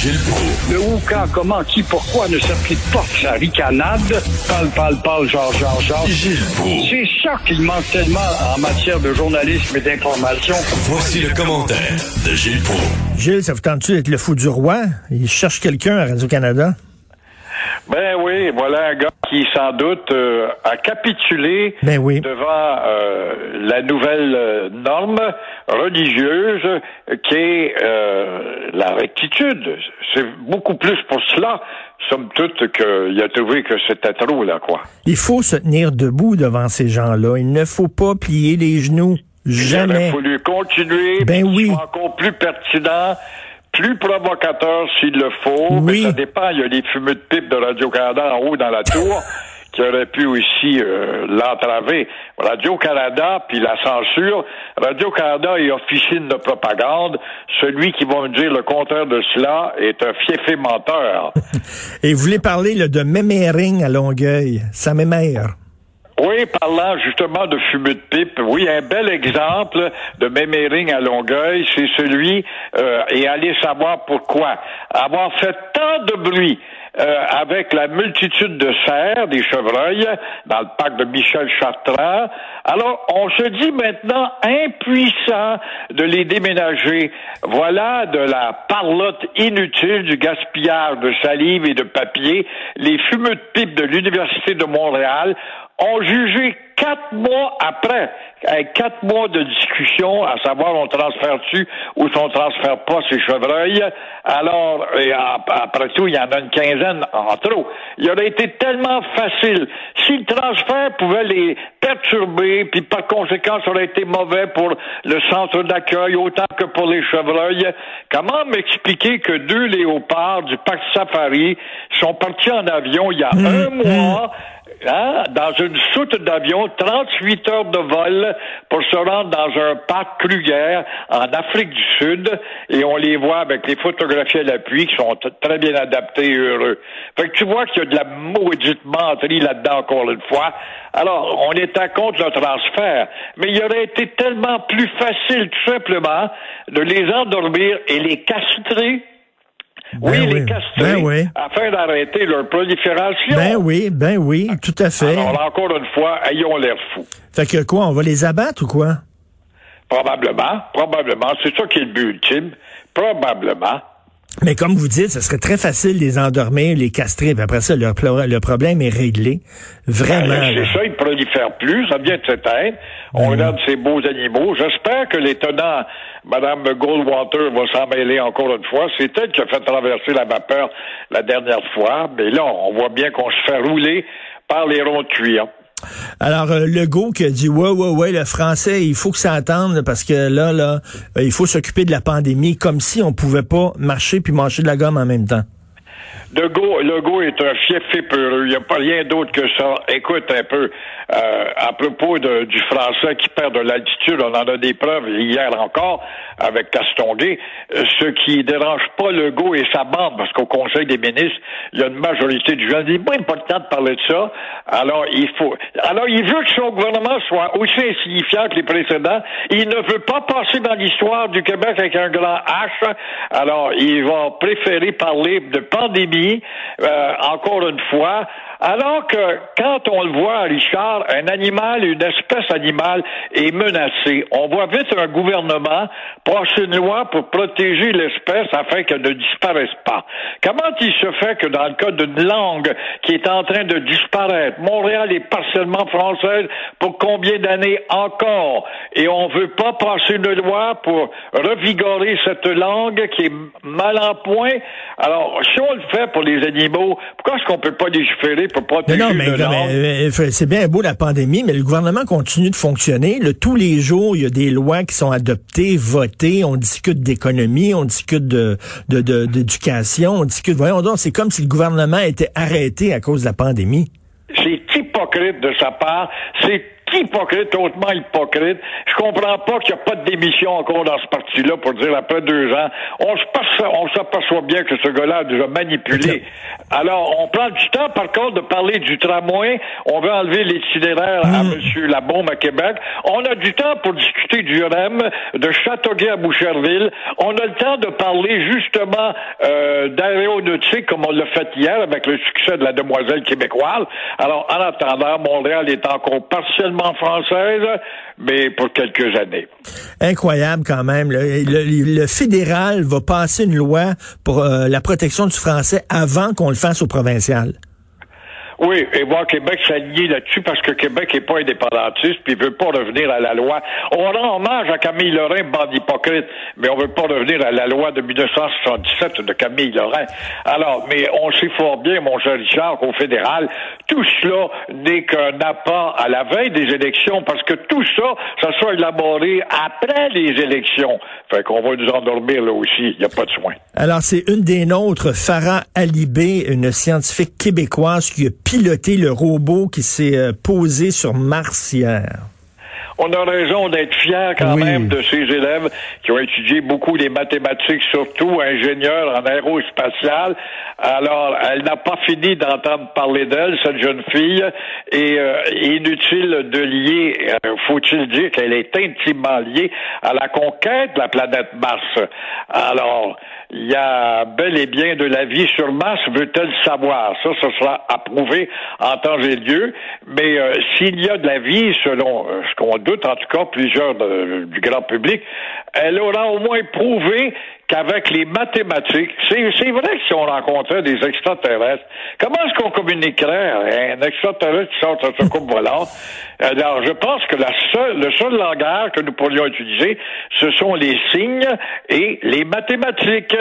Gilles Proulx. Le où, quand, comment, qui, pourquoi ne s'applique pas sa ricanade? Parle, parle, parle, genre, genre, genre. Gilles Proulx. C'est ça qu'il manque tellement en matière de journalisme et d'information. Voici le commentaire de Gilles Proulx. Gilles, ça vous tente-tu d'être le fou du roi? Il cherche quelqu'un à Radio-Canada? Ben oui, voilà un gars qui sans doute euh, a capitulé Ben oui. devant euh, la nouvelle euh, norme religieuse qui est euh, la rectitude. C'est beaucoup plus pour cela, somme toute, qu'il a trouvé que c'était trop, là, quoi. Il faut se tenir debout devant ces gens-là. Il ne faut pas plier les genoux. Il Jamais. aurait fallu continuer, Ben oui. soit encore plus pertinent, plus provocateur s'il le faut. Oui. Mais ça dépend. Il y a les fumeux de pipe de Radio-Canada en haut dans la tour qui auraient pu aussi euh, l'entraver. Radio-Canada, puis la censure. Radio-Canada est officine de propagande. Celui qui va me dire le contraire de cela est un fiefé menteur. Et vous voulez parler là, de mémering à Longueuil. Ça mémère. Oui, parlant justement de fumée de pipe, oui, un bel exemple de mémering à Longueuil, c'est celui, euh, et allez savoir pourquoi, avoir fait tant de bruit euh, avec la multitude de cerfs, des chevreuils, dans le parc de Michel Chartrand. Alors, on se dit maintenant impuissant de les déménager. Voilà de la parlotte inutile, du gaspillage de salive et de papier. Les fumeux de pipe de l'Université de Montréal ont jugé quatre mois après, quatre mois de discussion, à savoir on transfère-tu ou on transfère pas ces chevreuils. Alors, et ap- après tout, il y en a une quinzaine en trop. Il aurait été tellement facile. Si le transfert pouvait les perturber, puis par conséquent, ça aurait été mauvais pour le centre d'accueil autant que pour les chevreuils, comment m'expliquer que deux léopards du parc Safari sont partis en avion il y a un mois Hein, dans une soute d'avion, 38 heures de vol pour se rendre dans un parc Kruger en Afrique du Sud et on les voit avec les photographies à l'appui qui sont très bien adaptés et heureux. Fait que tu vois qu'il y a de la maudite menterie là-dedans encore une fois. Alors, on était contre le transfert, mais il aurait été tellement plus facile tout simplement de les endormir et les castrer oui, Ben les oui. castrer Ben oui. afin d'arrêter leur prolifération. Ben oui, ben oui, tout à fait. Alors, encore une fois, ayons l'air fous. Fait que quoi, on va les abattre ou quoi? Probablement, probablement. C'est ça qui est le but ultime. Probablement. Mais comme vous dites, ce serait très facile de les endormir, les castrer, puis après ça, leur le problème est réglé. Vraiment. Ben, c'est ça, ils ne prolifèrent plus, ça vient de s'éteindre. On Ben regarde ces beaux animaux. J'espère que l'étonnant Mme Goldwater va s'en mêler encore une fois. C'est elle qui a fait traverser la vapeur la dernière fois. Mais là, on voit bien qu'on se fait rouler par les ronds de cuir. Alors, euh, Legault qui a dit, ouais, ouais, ouais, le français, il faut que ça attende parce que là, là, euh, il faut s'occuper de la pandémie comme si on pouvait pas marcher puis manger de la gomme en même temps. Legault, Legault est un fief peureux. Il n'y a pas rien d'autre que ça. Écoute un peu, euh, à propos du français qui perd de l'altitude, on en a des preuves hier encore avec Castonguay. Euh, Ce qui dérange pas Legault et sa bande, parce qu'au Conseil des ministres, il y a une majorité de gens qui disent, pas important de parler de ça. Alors, il faut, alors, il veut que son gouvernement soit aussi insignifiant que les précédents. Il ne veut pas passer dans l'histoire du Québec avec un grand H. Alors, il va préférer parler de pandémie, euh, encore une fois. Alors que quand on le voit, Richard, un animal, une espèce animale est menacée, on voit vite un gouvernement passer une loi pour protéger l'espèce afin qu'elle ne disparaisse pas. Comment il se fait que dans le cas d'une langue qui est en train de disparaître, Montréal est partiellement française pour combien d'années encore, et on veut pas passer une loi pour revigorer cette langue qui est mal en point? Alors, si on le fait pour les animaux, pourquoi est-ce qu'on peut pas légiférer pour Mais protéger non, mais, euh, euh, c'est bien beau la pandémie, mais le gouvernement continue de fonctionner. Là, tous les jours, il y a des lois qui sont adoptées, votées. On discute d'économie, on discute de de- de- d'éducation, on discute. Voyons donc, c'est comme si le gouvernement était arrêté à cause de la pandémie. C'est hypocrite de sa part. C'est hypocrite, hautement hypocrite. Je comprends pas qu'il n'y a pas de démission encore dans ce parti-là pour dire après deux ans. On se on s'aperçoit bien que ce gars-là a déjà manipulé. Alors, on prend du temps, par contre, de parler du tramway. On veut enlever l'itinéraire à M. Mm. Labaume à Québec. On a du temps pour discuter du REM, de Châteauguay à Boucherville. On a le temps de parler justement euh, d'aéronautique, comme on l'a fait hier avec le succès de la demoiselle québécoise. Alors, en attendant, Montréal est encore partiellement française, mais pour quelques années. Incroyable quand même. Le, fédéral va passer une loi pour euh, la protection du français avant qu'on le fasse au provincial. Oui, et voir Québec s'aligner là-dessus parce que Québec n'est pas indépendantiste puis il veut pas revenir à la loi. On rend hommage à Camille Lorrain, bande hypocrite, mais on veut pas revenir à la loi de 1977 de Camille Lorrain. Alors, mais on sait fort bien, mon cher Richard, qu'au fédéral, tout cela n'est qu'un appât à la veille des élections parce que tout ça, ça soit élaboré après les élections. Fait qu'on va nous endormir là aussi, il n'y a pas de soin. Alors, c'est une des nôtres, Farah Alibé, une scientifique québécoise qui a piloter le robot qui s'est euh, posé sur Mars hier on a raison d'être fiers quand même de ces élèves qui ont étudié beaucoup les mathématiques, surtout ingénieurs en aérospatial. Alors, elle n'a pas fini d'entendre parler d'elle, cette jeune fille, et euh, inutile de lier, euh, faut-il dire qu'elle est intimement liée à la conquête de la planète Mars. Alors, il y a bel et bien de la vie sur Mars, veut-elle savoir? Ça, ce sera approuvé en temps et lieu. Mais euh, s'il y a de la vie, selon euh, ce qu'on en tout cas plusieurs du grand public, elle aura au moins prouvé qu'avec les mathématiques, c'est vrai que si on rencontrait des extraterrestres, comment est-ce qu'on communiquerait un extraterrestre qui sort de sa coupe volante? Alors, je pense que la seule, le seul langage que nous pourrions utiliser, ce sont les signes et les mathématiques.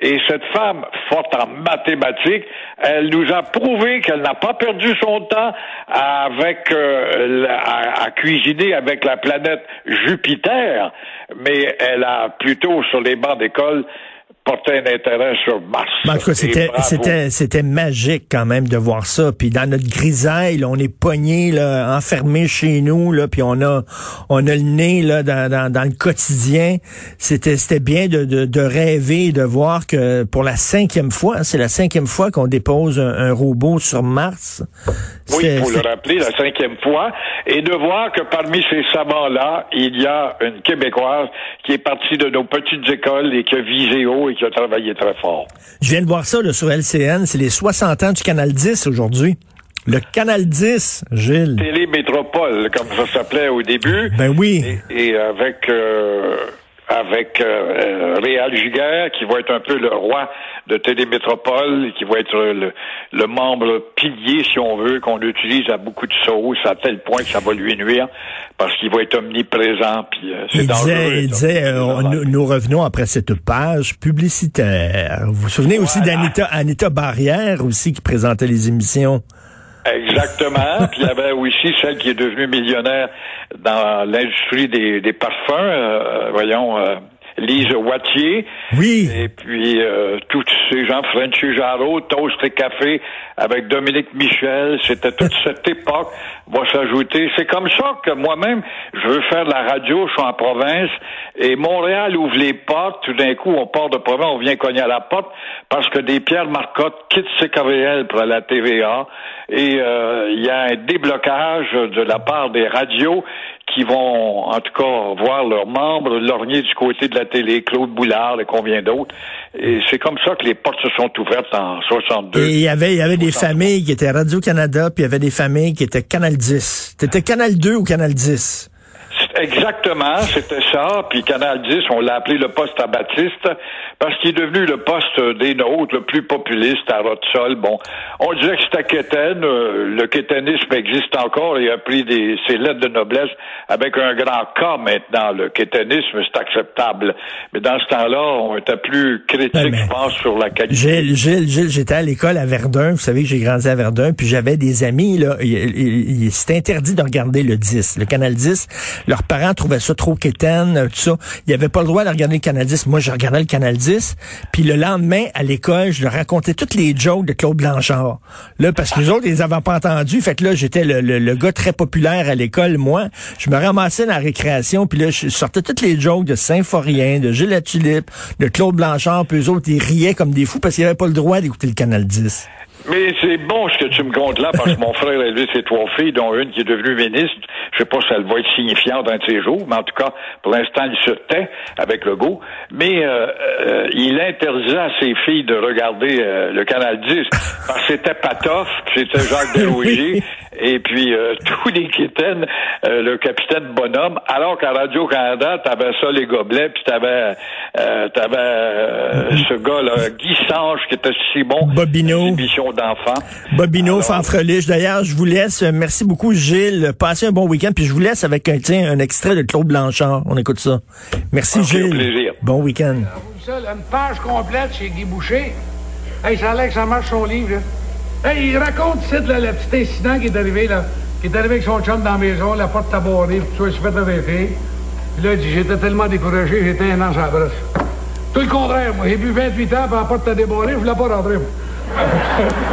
Et cette femme, forte en mathématiques, elle nous a prouvé qu'elle n'a pas perdu son temps avec euh, à, cuisiner avec la planète Jupiter, mais elle a plutôt sur les bancs d'école agricole portait un intérêt sur Mars. Ben, c'était, c'était, c'était magique quand même de voir ça. Puis dans notre grisaille, on est pogné, là, enfermé chez nous, là, puis on a, on a le nez là dans, dans, dans le quotidien. C'était, c'était bien de, de, de rêver, de voir que pour la cinquième fois, hein, c'est la cinquième fois qu'on dépose un, robot sur Mars. Oui, faut le rappeler, la cinquième fois, et de voir que parmi ces savants-là, il y a une Québécoise qui est partie de nos petites écoles et qui a visé haut et qui a travaillé très fort. Je viens de voir ça là, sur LCN, c'est les 60 ans du Canal 10 aujourd'hui. Le Canal 10, Gilles. Télémétropole, comme ça s'appelait au début. Ben oui. Et, avec... Euh, avec euh, Réal Giguère, qui va être un peu le roi de Télémétropole, qui va être le, le membre pilier, si on veut, qu'on utilise à beaucoup de sauces, à tel point que ça va lui nuire, parce qu'il va être omniprésent, puis euh, c'est dangereux. il disait, euh, nous, revenons après cette page publicitaire. Vous vous souvenez aussi d'Anita Anita Barrière, aussi, qui présentait les émissions? Exactement. Puis il y avait aussi celle qui est devenue millionnaire dans l'industrie des, des parfums. Euh, voyons. Euh, Lise Wattier. Oui. Et puis euh, tous ces gens, Frenchy Jarreau, Toast et Café avec Dominique Michel, c'était toute cette époque va s'ajouter. C'est comme ça que moi-même, je veux faire de la radio, je suis en province, et Montréal ouvre les portes, tout d'un coup, on part de province, on vient cogner à la porte, parce que des Pierre Marcotte quittent CKVL pour la TVA, et euh, il y a un déblocage de la part des radios qui vont, en tout cas, voir leurs membres lorgner du côté de la télé, Claude Boulard et combien d'autres. Et c'est comme ça que les portes se sont ouvertes en 62. Et il y avait, il y avait des familles qui étaient Radio-Canada, puis il y avait des familles qui étaient Canal 10. T'étais Canal 2 ou Canal 10? Exactement, c'était ça. Puis Canal 10, on l'a appelé le poste à Baptiste parce qu'il est devenu le poste des nôtres, le plus populiste à Rotsol. Bon, on disait que c'était Quétaine. Euh, le quétainisme existe encore et a pris des, ses lettres de noblesse avec un grand K maintenant. Le quétainisme, c'est acceptable. Mais dans ce temps-là, on était plus critique, je pense, sur la qualité. Gilles, Gilles, Gilles j'étais à l'école à Verdun. Vous savez que j'ai grandi à Verdun. Puis j'avais des amis, là. C'était interdit de regarder le 10, le Canal 10. Leur parents trouvaient ça trop quétaine, euh, tout ça. Ils n'avaient pas le droit de regarder le Canal 10. Moi, je regardais le Canal 10. Puis le lendemain, à l'école, je leur racontais toutes les jokes de Claude Blanchard. Là, parce que les autres, ils les avaient pas entendus. Fait que là, j'étais le, le, gars très populaire à l'école. Moi, je me ramassais dans la récréation. Puis là, je sortais toutes les jokes de Saint-Forien, de Gilles Tulipe, de Claude Blanchard. Puis eux autres, ils riaient comme des fous parce qu'ils n'avaient pas le droit d'écouter le Canal 10. Mais c'est bon ce que tu me comptes là, parce que mon frère a élevé ses trois filles, dont une qui est devenue ministre. Je sais pas si elle va être signifiante dans ces jours, mais en tout cas, pour l'instant, il se tait avec le goût. Mais euh, euh, il interdisait à ses filles de regarder euh, le Canal 10, parce que c'était Patoff, c'était Jacques Desrosiers, et puis tous les quétaines, le capitaine Bonhomme, alors qu'à Radio-Canada, t'avais ça, les gobelets, puis t'avais, t'avais ce gars-là, Guy Sange, qui était si bon. Bobino d'enfants. Bobino, fanfreliche. D'ailleurs, je vous laisse. Merci beaucoup, Gilles. Passez un bon week-end. Puis je vous laisse avec un, tiens, un extrait de Claude Blanchard. On écoute ça. Merci, Gilles. plaisir. Bon week-end. Une page complète chez Guy Boucher. Hey, ça a l'air que ça marche son livre. Hey, il raconte ici là, le petit incident qui est arrivé, là. Qui est arrivé avec son chum dans la maison, la porte tabarrée, puis tout ça, il s'est fait arrêter. Puis là, il dit, j'étais tellement découragé, j'étais un an la brosse. Tout le contraire, moi. J'ai bu 28 ans, puis la porte t'a débarré, je voulais pas rentrer.